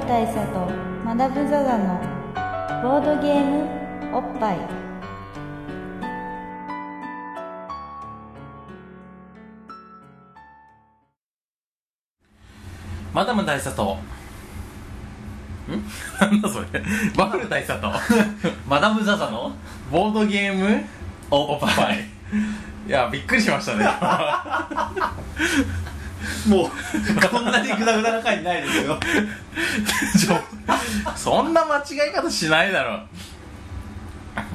ル大佐とマダム・ザ・ザのボードゲームおっぱい。マダム大佐と。ん？なんだそれ。バブル大佐と。マダム・ザ・ザの？ボードゲームおおっぱい。いやびっくりしましたね もうこんなにグダグダな回ないですよ。そんな間違い方しないだろう。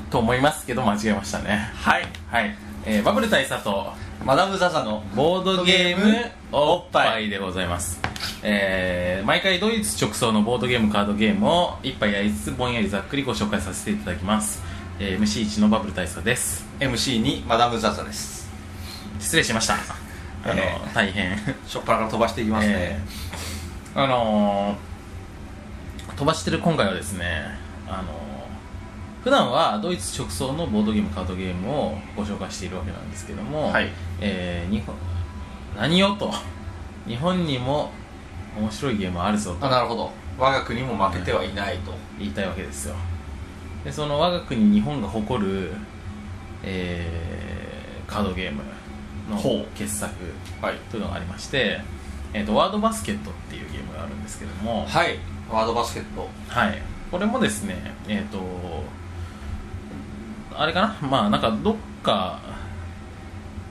と思いますけど間違えましたね。はい。はい、えーバブル大佐とマダム・ザ・ザのボードゲームおっぱい。でございます、えー毎回ドイツ直送のボードゲームカードゲームを一杯やりつつぼんやりざっくりご紹介させていただきます、えー MC1 のバブル大佐です。MC にマダム・ザ・ザです。失礼しましたあの、え大変。しょっぱなから飛ばしていきますね、えーあのー飛ばしてる今回はですねあのー普段はドイツ直送のボードゲームカードゲームをご紹介しているわけなんですけども、はい。えー日本何よと日本にも面白いゲームあるぞと。あなるほど。我が国も負けてはいないと、言いたいわけですよ。でその我が国日本が誇る、えーカードゲームの傑作はい。というのがありまして、えー、とワードバスケットっていうゲームがあるんですけどもはい。ワードバスケット。はい。これもですねえっ、とあれかな？まあなんかどっか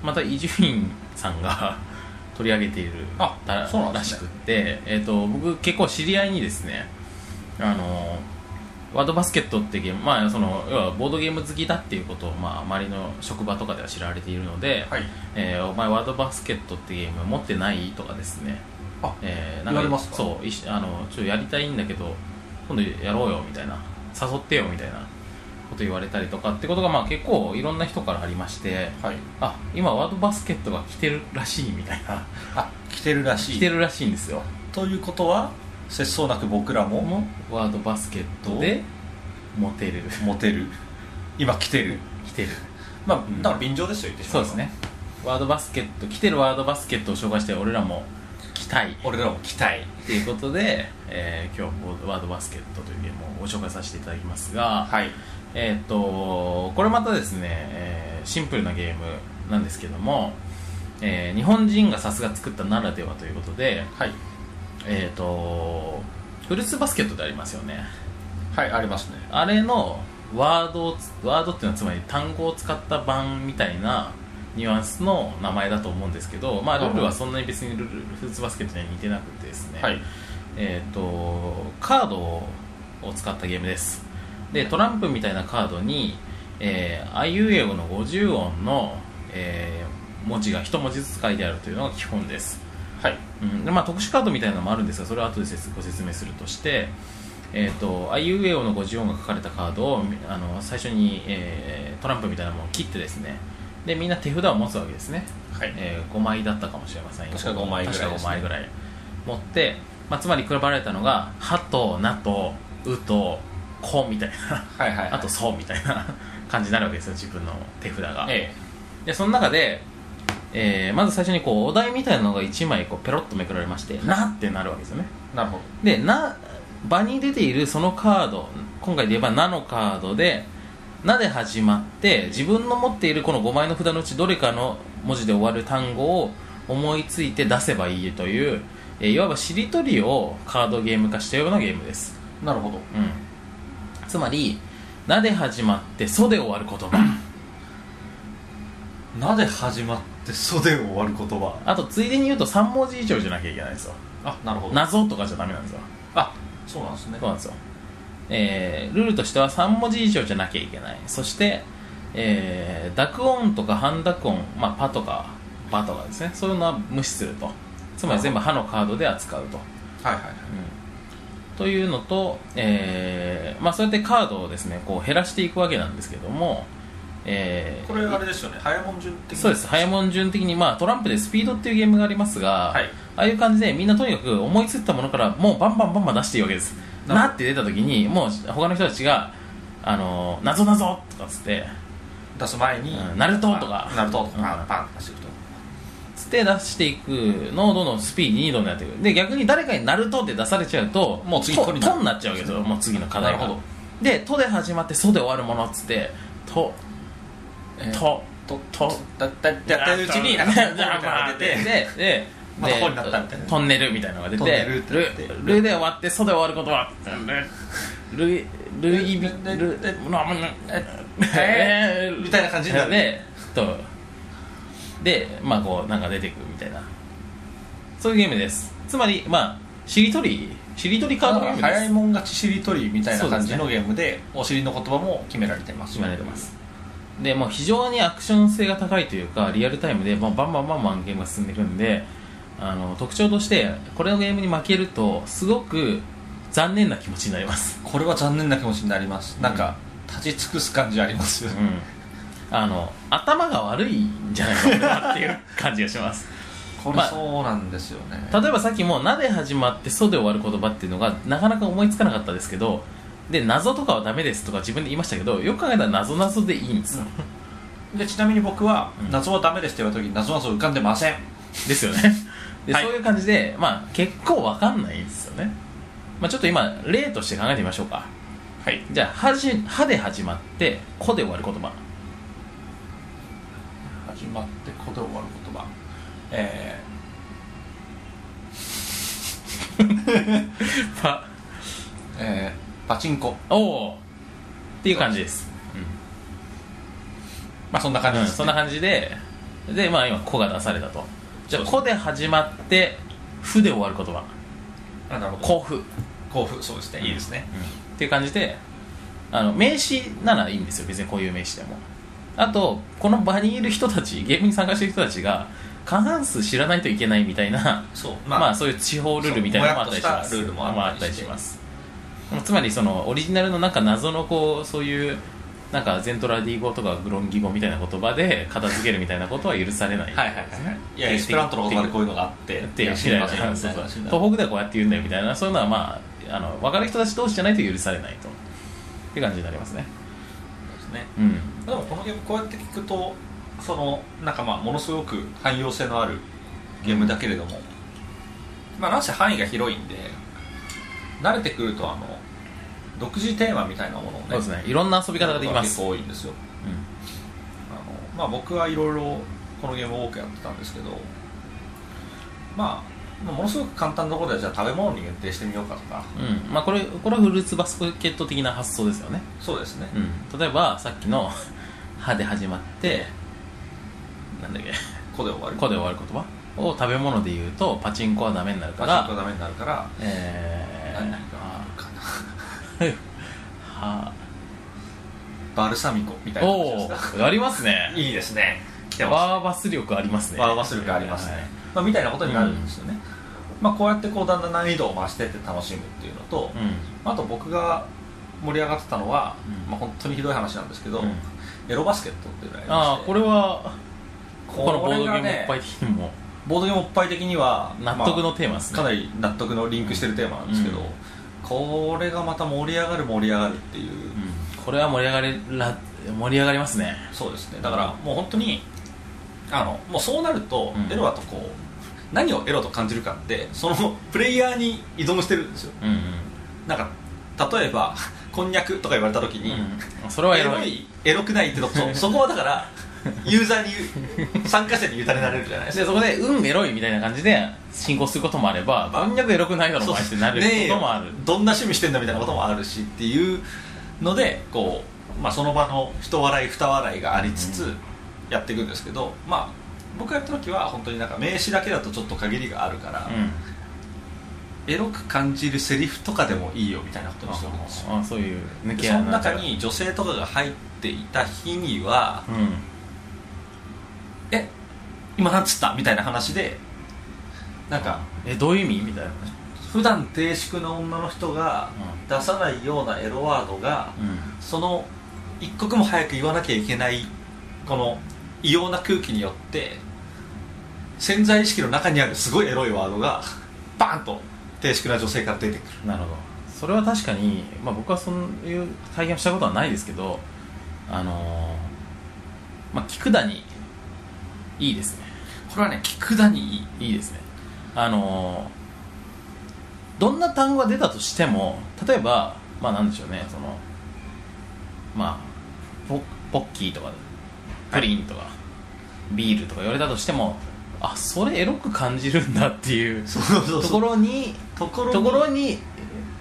また伊集院さんが 取り上げているあたそうなんね。らしくって、えー、と僕結構知り合いにですねあのワードバスケットってゲーム、まあ、その要はボードゲーム好きだっていうことを、まあ、周りの職場とかでは知られているので、はい。えーお前ワードバスケットってゲーム持ってない？とかですね。あえー言われますか？そういしあのちょっとやりたいんだけど今度やろうよみたいな。誘ってよみたいなこと言われたりとかってことがまあ結構いろんな人からありましてはい。あ今ワードバスケットが来てるらしいみたいな。あ来てるらしい。来てるらしいんですよ。ということは節操なく僕らももワードバスケットでモテる。モテる。今来てる。来てる。まあん。だから便乗ですよ言ってしまえば。そうですね。ワードバスケット来てるワードバスケットを紹介して俺らも来たい。俺らも来たい。っていうことで、えー今日ワードバスケットというゲームをご紹介させていただきますが、はい。えーっとこれまたですね、えーシンプルなゲームなんですけども、えー日本人がさすが作ったならではということで、はいえーっとフルーツバスケットでありますよね。はいありますね。あれのワードをつワードっていうのはつまり単語を使った版みたいなニュアンスの名前だと思うんですけど、まあ、ルールはそんなに別にルールフルーツバスケットには似てなくてですね、はい。えー、とカードを使ったゲームです。でトランプみたいなカードに、えー、あいうえおの50音の、えー文字が一文字ずつ書いてあるというのが基本です、はい。うん。でまあ、特殊カードみたいなのもあるんですがそれは後で説ご説明するとしてえー、とあいうえおの50音が書かれたカードをみあの最初に、えートランプみたいなものを切ってですね。でみんな手札を持つわけですね、はい。えー5枚だったかもしれませんよ。確か5枚ぐらいね。確か5枚ぐらい。持って、まあ、つまり配られたのが「は」と「な」と「う」と「こ」みたいな。はいはいあと「そう」みたいな感じになるわけですよ自分の手札が、え。でその中で、えーまず最初にこうお題みたいなのが1枚こうペロッとめくられまして「な」ってなるわけですよね。えなるほど。でな場に出ているそのカード今回で言えば「な」のカードで「な」で始まって自分の持っているこの5枚の札のうちどれかの文字で終わる単語を思いついて出せばいいという、えーいわばしりとりをカードゲーム化したようなゲームです、なるほど。うん、つまり「な」で始まって「そ」で終わる言葉 なで始まって袖で終わる言葉？あとついでに言うと3文字以上じゃなきゃいけないんですよ。あなるほど。謎とかじゃダメなんですよ。あそうなんですね。そうなんですよ、えールールとしては3文字以上じゃなきゃいけない。そして、えー濁音とか半濁音、まあ、パとかバとかですね。そういうのは無視すると。つまり全部歯のカードで扱うと、はいはいはい。というのと、えーまあ、そうやってカードをですねこう減らしていくわけなんですけども、えーこれあれですよね早もん順的に。そうです。早もん順的に、まあ、トランプでスピードっていうゲームがありますが、はい。ああいう感じでみんなとにかく思いついたものからもうバンバンバンバン出していいわけです。なって出た時にもう他の人たちが「あのー、謎謎とかっつって出す前にうんナルトとか。あナルトとかうん。パンパン出していくと。つっ手出していくのをどんどんスピーディーにどんどんやっていく。で逆に誰かに「ナルトって出されちゃうともう次ととになっちゃうわけですよ。もう次の課題が。で「と」で始まって「そ」で終わるものっつって「と」えーと。ととだだやってるうちになんかみたいなのが出て ででまた本になったみたいな。トンネルみたいなのが出てトンネルってルなって。ルで終わってソで終わることはルルルイビルルえみたいな感じになる。でと。でまあこうなんか出てくみたいな。そういうゲームです。つまりまあしりとりしりとりカードゲームです。早いもん勝ちしりとりみたいな感じのゲームでお尻の言葉も決められてます。決められてますでもう非常にアクション性が高いというかリアルタイムで、まあ、バンバンバンバンゲームが進んでいくんであの特徴としてこれのゲームに負けるとすごく残念な気持ちになります、これは残念な気持ちになります。なんか立ち尽くす感じありますうん、あの頭が悪いんじゃないか俺はっていう感じがします。これまあそうなんですよね。例えばさっきも「な」で始まって「そ」で終わる言葉っていうのがなかなか思いつかなかったですけどで謎とかはダメですとか自分で言いましたけどよく考えたら謎謎でいいんですよ、でちなみに僕はうん。謎はダメですって言われた時に謎謎浮かんでません。ですよね。で、はい。そういう感じで、まあ、結構わかんないですよね、まあ、ちょっと今例として考えてみましょうか。はい。じゃあ「はじ」はで始まって「こ」で終わる言葉。始まって「こ」で終わる言葉。えパー、えー、パチンコ。おおっていう感じです。まあそんな感じうん、です、そんな感じででまあ今「こ」が出されたと。じゃあ「こ」で始まって「ふ」で終わる言葉あなる「ほど。こふ」甲府。そうですね。いいですね、っていう感じであの名詞ならいいんですよ。別にこういう名詞でも。あとこの場にいる人たちゲームに参加してる人たちが過半数知らないといけないみたいなそう。まあ、そういう地方ルールみたいなのもあったりします。ルールもあったりしますつまりそのオリジナルのなんか謎のこうそういうなんかゼントラディ語とかグロンギ語みたいな言葉で片付けるみたいなことは許されない。はいはいはい。いやエスペラントの言葉でこういうのがあって。ってみたい東北ではこうやって言うんだよみたいな。そういうのはまああの分かる人たち同士じゃないと許されないと。って感じになりますね。ですね。うん。でもこのゲームこうやって聞くとそのなんかまあものすごく汎用性のあるゲームだけれども。まあなんせ範囲が広いんで慣れてくるとあの独自テーマみたいなものをねそうですね。いろんな遊び方ができます。結構多いんですよ。あのまあ僕はいろいろこのゲームを多くやってたんですけどまあまあものすごく簡単なところではじゃあ食べ物に限定してみようかとか。うん、うん、まあこれこれはフルーツバスケット的な発想ですよね。そうですね。うん、例えばさっきの「歯で始まってなんだっけ。ここで終わ「る。こ」で終わる言葉？を食べ物で言うとパチンコはダメになるから。パチンコがダメになるからえ何々か。なはバルサミコみたいな感じおですかおやりますね。いいですね。来てますワーバス力ありますね。ワーバス力ありますね、はい。まあ、みたいなことになるんですよね、まあ、こうやってこうだんだん難易度を増してって楽しむっていうのと、うん。あと僕が盛り上がってたのは、うん。まあ、本当にひどい話なんですけど、うん。エロバスケットっていうのがああありましてこれはここのボードゲームおっねぱい的にもボードゲームおっぱい的には納得のテーマですね、まあかなり納得のリンクしてるテーマなんですけど、うんこれがまた盛り上がる盛り上がるっていう、うん。これは盛り上がりら盛り上がりますね。そうですね。だからもう本当にあのもうそうなると、うん。エロだとこう何をエロと感じるかってそのプレイヤーに依存してるんですよ。うんうん。なんか例えばこんにゃくとか言われた時に、うん、それはエロい。エロくないってとそそこはだからユーザーに参加者に委ねられるじゃないですか。でそこで「うんエロい」みたいな感じで進行することもあれば「まあこんにゃくエロくないだろお前」ってなることもある。どんな趣味してんだみたいなこともあるしっていうのでこう、まあ、その場の人笑い二笑いがありつつやっていくんですけど、まあ僕がやった時は本当になんか名詞だけだとちょっと限りがあるから、うん。エロく感じるセリフとかでもいいよみたいなことにしておくんですよ。ああそういう抜けでその穴中に女性とかが入っていた日にはうん「え今なんつった?」みたいな話でなんかえどういう意味？みたいな。普段低粛な女の人が出さないようなエロワードがうん。その一刻も早く言わなきゃいけないこの異様な空気によって潜在意識の中にあるすごいエロいワードがバーンと低粛な女性から出てくる。なるほど。それは確かに、まあ、僕はそういう体験をしたことはないですけどあのーまあ聞くだにいいですね。これはね聞くだにいいいいですね。あのーどんな単語が出たとしても例えばまあなんでしょうねそのまあポポッキーとかプリンとか、ビールとか言われたとしてもあそれエロく感じるんだっていうところにところに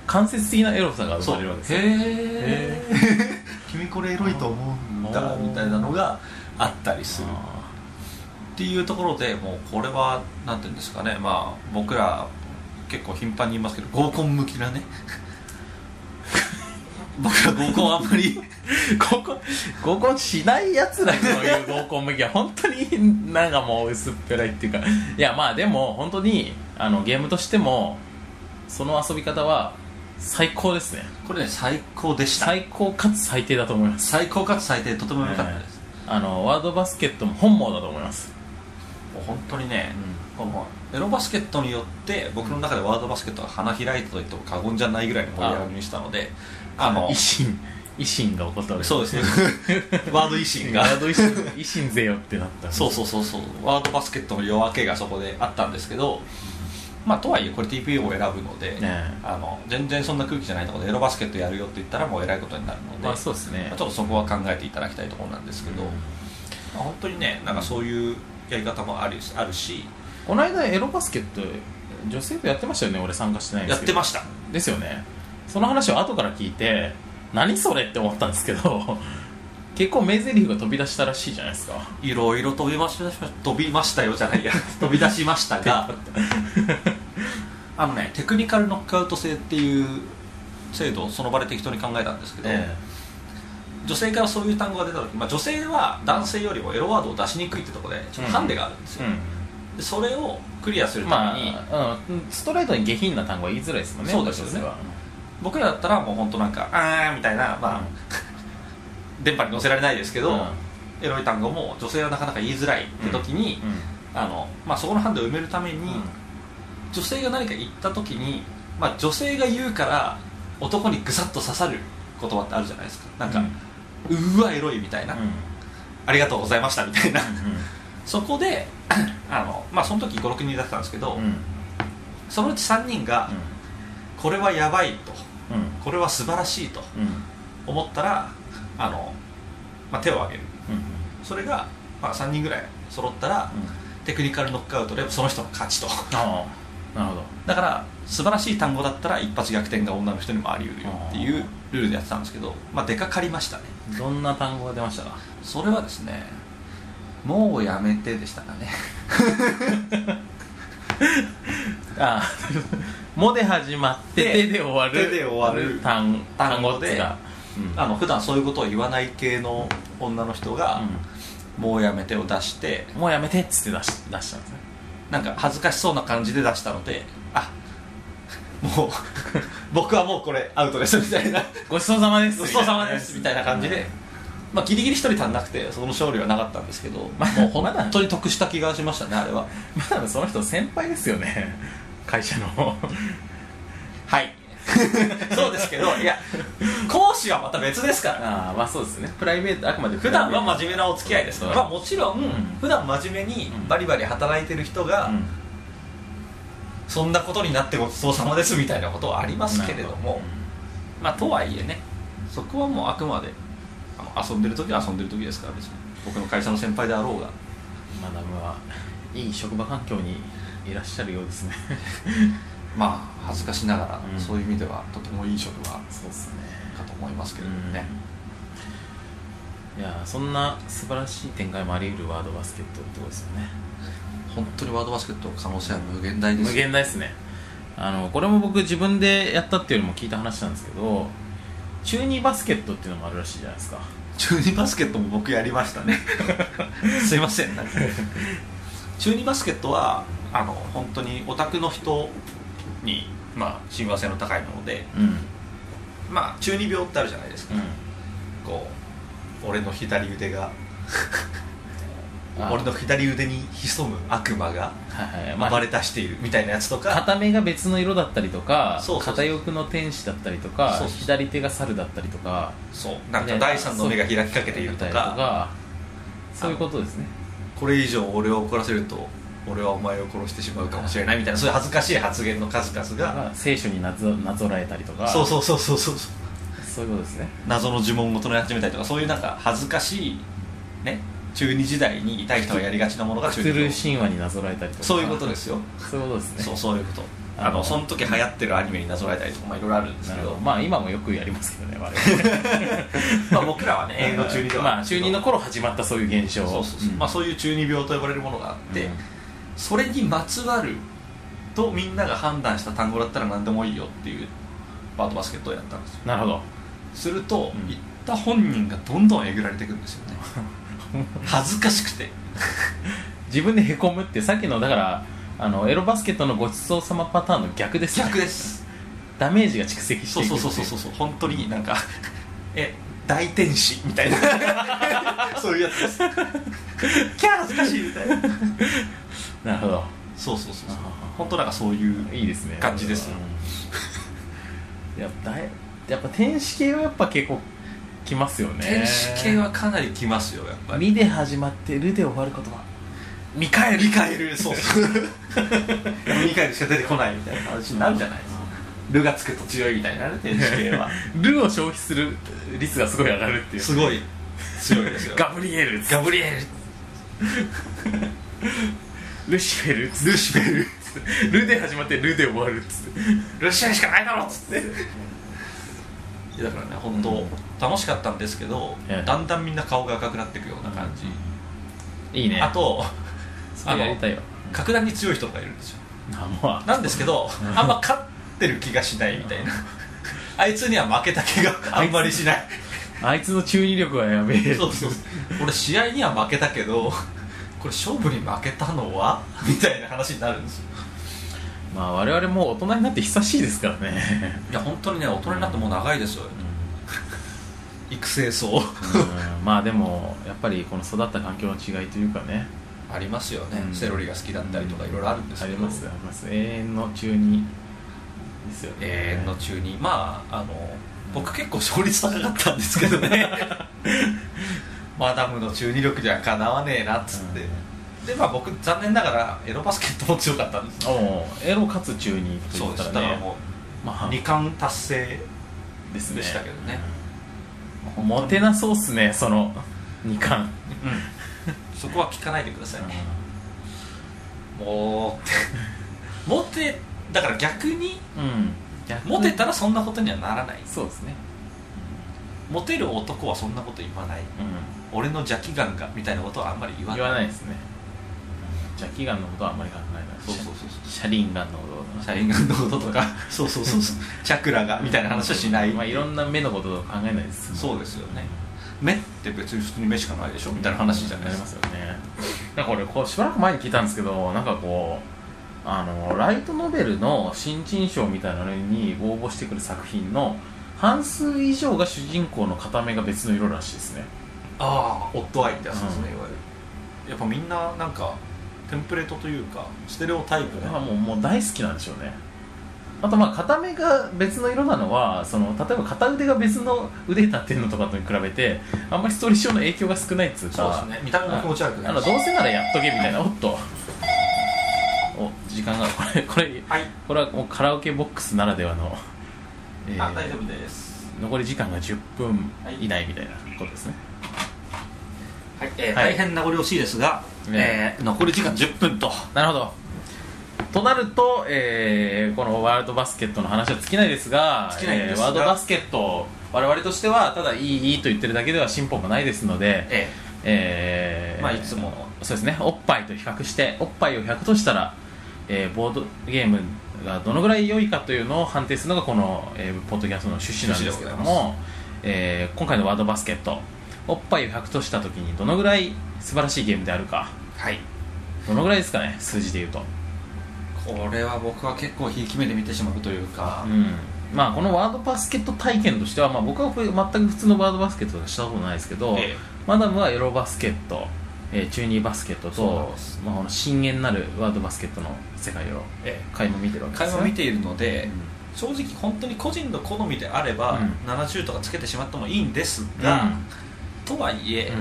間接的なエロさが生まれるわけですよ。へえ 君これエロいと思うんだみたいなのがあったりするっていうところでもうこれはなんていうんですかねまあ僕ら結構頻繁に言いますけど合コン向きなね。僕ら合コンあんまり 合コン合コンしないやつらの言う合コン向きは本当になんかもう薄っぺらいっていうか。いやまあでも本当にあのゲームとしてもその遊び方は最高ですね。これね最高でした。最高かつ最低だと思います。最高かつ最低とても良かったです、あのワードバスケットも本望だと思います。もう本当にね、このエロバスケットによって僕の中でワードバスケットが花開いたと言っても過言じゃないぐらいの盛り上がりにしたのであの維新維新が起こったわけそうです。ね ワード維新が。ワード維新維新ぜよってなったそうそうそうそう。ワードバスケットの夜明けがそこであったんですけどまあとはいえこれ TPO を選ぶので、ねあの全然そんな空気じゃないところでエロバスケットやるよって言ったらもう偉いことになるので、まあそうですね。まあちょっとそこは考えていただきたいところなんですけど、まあ本当にねなんかそういうやり方もあるあるしこの間エロバスケット女性とやってましたよね俺参加してないんですけど。やってました。ですよね。その話を後から聞いて何それって思ったんですけど 結構名台詞が飛び出したらしいじゃないですか。いろいろ飛びました飛びましたよじゃないや。飛び出しましたが。あのねテクニカルノックアウト制っていう制度をその場で適当に考えたんですけど、え女性からそういう単語が出た時、まあ、女性は男性よりもエロワードを出しにくいってところでちょっとハンデがあるんですよ、うでそれをクリアするんために、まあ、うん、ストレートに下品な単語は言いづらいですもんねそうですよね。僕らだったらもう本当なんかあーみたいな、まあ電波に乗せられないですけど、うん。エロい単語も女性はなかなか言いづらいって時に、あのまあ、そこのハンデを埋めるために、うん。女性が何か言った時に、まあ、女性が言うから男にぐさっと刺さる言葉ってあるじゃないですか。なんか、うわエロいみたいな、うん。うんありがとうございましたみたいな。うそこで あの、まあ、その時56人だったんですけど、んうん。そのうち3人が、これはやばいと。うん。これは素晴らしいとうん。思ったらあの、まあ、手を挙げる。うんそれが、まあ、3人ぐらい揃ったら、テクニカルノックアウトでその人の勝ちと。なるほど。だから素晴らしい単語だったら一発逆転が女の人にもあり得るよっていうルールでやってたんですけど、まあ、出かかりましたね。どんな単語が出ましたか？それはですねもうやめてでしたかね。ああもで始まってで手で終わる。手で終わる単単単語で。うん。あの普段そういうことを言わない系の女の人が「もうやめて」を出してうんもうやめてっつって出し出したんですね。なんか恥ずかしそうな感じで出したのであもう僕はもうこれアウトですみたいな。ごちそうさまです。ごちそうさまですみたいな感じで、まあ、ギリギリ一人足んなくてその勝利はなかったんですけど、まもう本当に得した気がしましたねあれは。まだその人先輩ですよね。会社の。はい。そうですけどいや講師はまた別ですから。ああまあそうですね。プライベートあくまで普段は真面目なお付き合いですから、まあ、もちろん、ん普段真面目にバリバリ働いてる人が、うんそんなことになってごちそうさまですみたいなことはありますけれども、まあとはいえねそこはもうあくまで遊んでる時は遊んでる時ですから別に。僕の会社の先輩であろうが。マダムはいい職場環境にいらっしゃるようですね。まあ恥ずかしながら、うん。そういう意味ではとてもいい職場かそうですね。と思いますけれどもね、いやそんな素晴らしい展開もあり得るワードバスケットってことですよね本当にワードバスケットの可能性は無限大です。無限大ですね。あのこれも僕自分でやったっていうよりも聞いた話なんですけど中二バスケットっていうのもあるらしいじゃないですか。中二バスケットも僕やりましたね。すいません。中二バスケットはあの本当にオタクの人にまあ親和性の高いものでうん。まあ中二病ってあるじゃないですか、うん。こう俺の左腕が。あ俺の左腕に潜む悪魔が暴れ出しているみたいなやつとか。片目が別の色だったりとか片翼の天使だったりとか左手が猿だったりとか。そう。なんか第三の目が開きかけているとか。そう。いうことですね。これ以上俺を怒らせると俺はお前を殺してしまうかもしれないみたいなそういう恥ずかしい発言の数々が。が聖書になぞなぞらえたりとか。そうそうそうそうそうそう。いうことですね。謎の呪文を唱え始めたりとかそういうなんか恥ずかしいね中二時代に痛い人がやりがちなものが中二神話になぞらえたりとか。そういうことですよ。そういうことですね。そうそういうこと。あのその時流行ってるアニメになぞらえたりとかまあいろいろあるんですなけど。まあ今もよくやりますけどね我々。まあ僕らはね永遠の中二では。まあ中二の頃始まったそういう現象。そうそうそう、ん。まあ、そういう中二病と呼ばれるものがあって、うん。それにまつわるとみんなが判断した単語だったら何でもいいよっていうバートバスケットをやったんですよ。なるほど。すると、うん。言った本人がどんどんえぐられていくんですよね恥ずかしくて。自分でへこむってさっきのだからあのエロバスケットのごちそうさまパターンの逆ですね。逆です。ダメージが蓄積してそいう。くそうそうそうそう本当になんかえ大天使みたいな。そういうやつです。キャー恥ずかしいみたいな。なるほど。そうそうそうそう。あ本当なんかそういういいですね。感じですいやっぱ天使系はやっぱ結構きますよね。天使系はかなりきますよやっぱ「り。み」で始まって「る」で終わる言葉ミカエルミカエルそう。そうミカエルしか出てこないみたいな話になるじゃないですか。ルがつくと強いみたいなね天使系は。ルを消費する率がすごい上がるっていう。すごい。強いですよ。ガブリエルガブリエル。ルシフェルルシフェル。ルで始まってルで終わるっつって。ルシフェルしかないだろっつって。だからね本当、楽しかったんですけど、ええ。だんだんみんな顔が赤くなっていくような感じ、いいね。あとそれやりたいよ格段に強い人がいるんですよ。あもう。なんですけどあんま勝ってる気がしないみたいな。あいつには負けた気があんまりしない。あいつの中二力はやべえ。そうそう。俺試合には負けたけどこれ勝負に負けたのは？みたいな話になるんですよ。まあ我々もう大人になって久しいですからね。いや本当にね大人になってもう長いですよ育成層。うん。まあでもやっぱりこの育った環境の違いというかね。ありますよね、うん。セロリが好きだったりとかいろいろあるんですけど。ありますあります。永遠の中二ですよね。永遠の中にまああの僕結構勝率高かったんですけどね。マダムの中二力じゃかなわねえなっつって、でまあ僕残念ながらエロバスケットも強かったんですおおエロかつ中二とそうです言ったらね。だからもまあ。う2冠達成ですねでしたけどね。うんモテなそうっすねその二冠そこは聞かないでくださいね、もう モテだから逆にうん。モテたらそんなことにはならない。そうですね。モテる男はそんなこと言わない。うん。俺の邪気眼がみたいなことはあんまり言わない。言わないですね。邪気眼のことはあんまり考えない。そうそうそうそう車輪眼のこと車輪眼のこととか。そうそうそうそう。チャクラがみたいな話はしない、まあいろんな目のことを考えないですそうですよね。目って別に普通に目しかないでしょ？みたいな話じゃないですか。ますよね。なんか俺こうしばらく前に聞いたんですけどなんかこうあのライトノベルの新人賞みたいなのに応募してくる作品の半数以上が主人公の片目が別の色らしいですね。ああオッドアイってやつですね、うんいわゆる。やっぱみんななんかテンプレートというかステレオタイプだね。からもうもう大好きなんでしょうね。あとまあ片目が別の色なのはその例えば片腕が別の腕立ってるのとかと比べてあんまりストーリー上の影響が少ないっつうかそうですね。見た目も気持ち悪くないあのどうせならやっとけみたいなおっと。お時間がこれこれはい。これはもうカラオケボックスならではの、えーあ大丈夫です。残り時間が10分以内みたいなことですね、はい、えーはい。大変名残惜しいですが、ねえー残り時間10分と。なるほど。となると、えーこのワールドバスケットの話は尽きないですが尽きないんですがえーワールドバスケット我々としてはただいいいいと言ってるだけでは進歩もないですので、ええ。ーまあいつもの。そうですね。おっぱいと比較しておっぱいを100としたら、えーボードゲームがどのぐらい良いかというのを判定するのがこの、えーポッドキャストの趣旨なんですけども、えー今回のワールドバスケットおっぱいを100とした時にどのぐらい素晴らしいゲームであるか。はい。どのぐらいですかね数字で言うと、これは僕は結構ひいき目で見てしまうというか、うん。まあ、このワールドバスケット体験としては、まあ、僕は全く普通のワールドバスケットとかしたことないですけど、えマダムはエロバスケット、えー中二バスケットとまあ、この深淵なるワールドバスケットの世界をえ垣間見てるわけですね。見ているので、正直本当に個人の好みであれば、うん。70とかつけてしまってもいいんですが、とはいえ、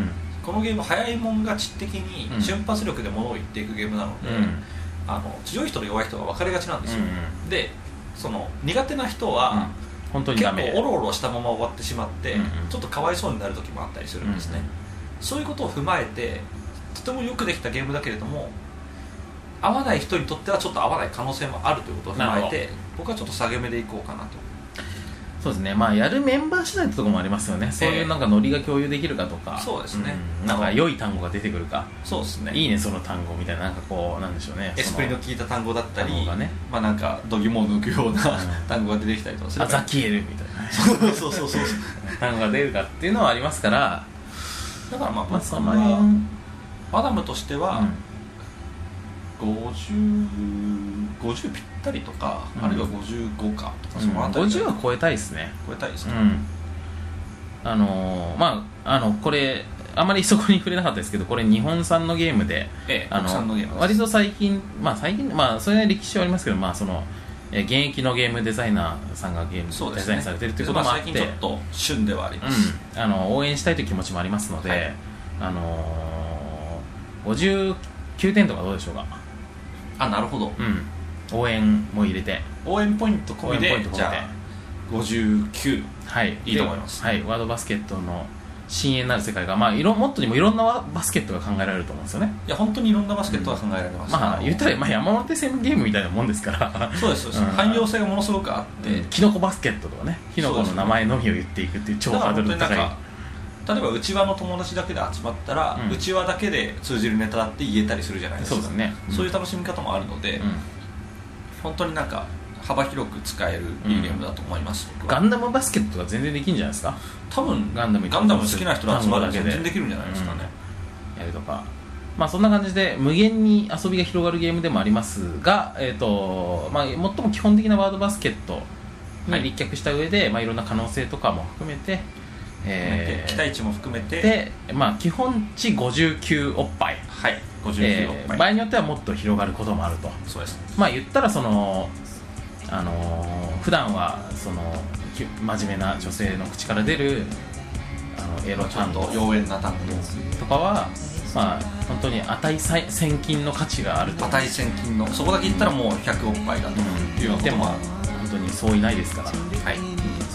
このゲーム早いもん勝ち的うにん。瞬発力で物を言っていくゲームなので、うん。あの強い人と弱い人が分かれがちなんですよ、うんでその苦手な人は、結本当にダメ。構オロオロしたまま終わってしまって、うんうん。ちょっとかわいそうになる時もあったりするんですね、そういうことを踏まえてとてもよくできたゲームだけれども合わない人にとってはちょっと合わない可能性もあるということを踏まえて僕はちょっと下げ目でいこうかなとそうですね。まあやるメンバー次第ってところもありますよね。そういうなんかノリが共有できるかとか。そうですね。うん。なんか良い単語が出てくるか。そうですね。いいねその単語みたいな。なんかこうなんでしょうね。エスプリのそ効いた単語だったり、ね。まあなんか度肝を抜くような、ん。単語が出てきたりとかすのるアザキエルみたいな。そうそうそうそう単語が出るかっていうのはありますから。だからまあまあ僕そのマダムとしては、50, 50ぴったりとか、うん。あるいは55かとか、うん。そのあたり50は超えたいですね。超えたいですね、うん。あのーまああのこれあまりそこに触れなかったですけどこれ日本産のゲームで割と最近まあ最近まあそれなりに歴史はありますけどまあそのえー現役のゲームデザイナーさんがゲームね。デザインされてるっていうこともあって、ま最近ちょっと旬ではあります、うん、あの応援したいという気持ちもありますので、はい。あのー、59点とかどうでしょうか、あなるほど。うん、応援も入れて。応援ポイント込みでで。じゃあ59はい、いいと思います。ではい、ワードバスケットの深淵なる世界が、まあ、いろもっとにもいろんなワバスケットが考えられると思うんですよね、いや本当にいろんなバスケットが考えられます、まあの言ったら、まあ、山手線ゲームみたいなもんですから。そうですそうです、うん。汎用性がものすごくあって、でキノコバスケットとかね。キノコの名前のみを言っていくっていう超ハードルの高い。例えば内輪の友達だけで集まったら、うん。内輪だけで通じるネタだって言えたりするじゃないですか。そうですね。うん。そういう楽しみ方もあるので、うん本当になんか幅広く使えるいいゲームだと思います、僕は。ガンダムバスケットとか全然できるんじゃないですか？多分ガンダムガンダム好きな人が集まるだけで全然できるんじゃないですかね、やるとか。まあそんな感じで無限に遊びが広がるゲームでもありますが、えーとまあ、最も基本的なワードバスケットに立脚した上で、いまあ、いろんな可能性とかも含めて、えー期待値も含めて。で、まあ、基本値59おっぱい、はい。59えー場合によってはもっと広がることもあると。そうです。まあ言ったらそのあのー普段はそのき真面目な女性の口から出るあのエロちゃん単語。と妖艶な単語とかはまあ本当に値千千金の価値があると。値千金のそこだけ言ったらもう100おっぱいだというようもことも。本当にそういないですから。はい。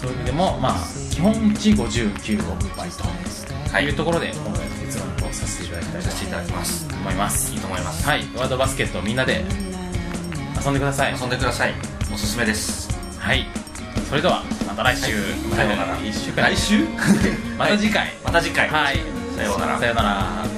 そういう意味でもまあ基本値59おっぱいとはいいうところで今回だきたいとさせていただきます思います。いいと思います。はい。ワードバスケットみんなで遊んでください。遊んでください。おすすめです。はい。それではまた来週、さようなら。1週間。来週？また次回。また次回。はい。さようなら。さようなら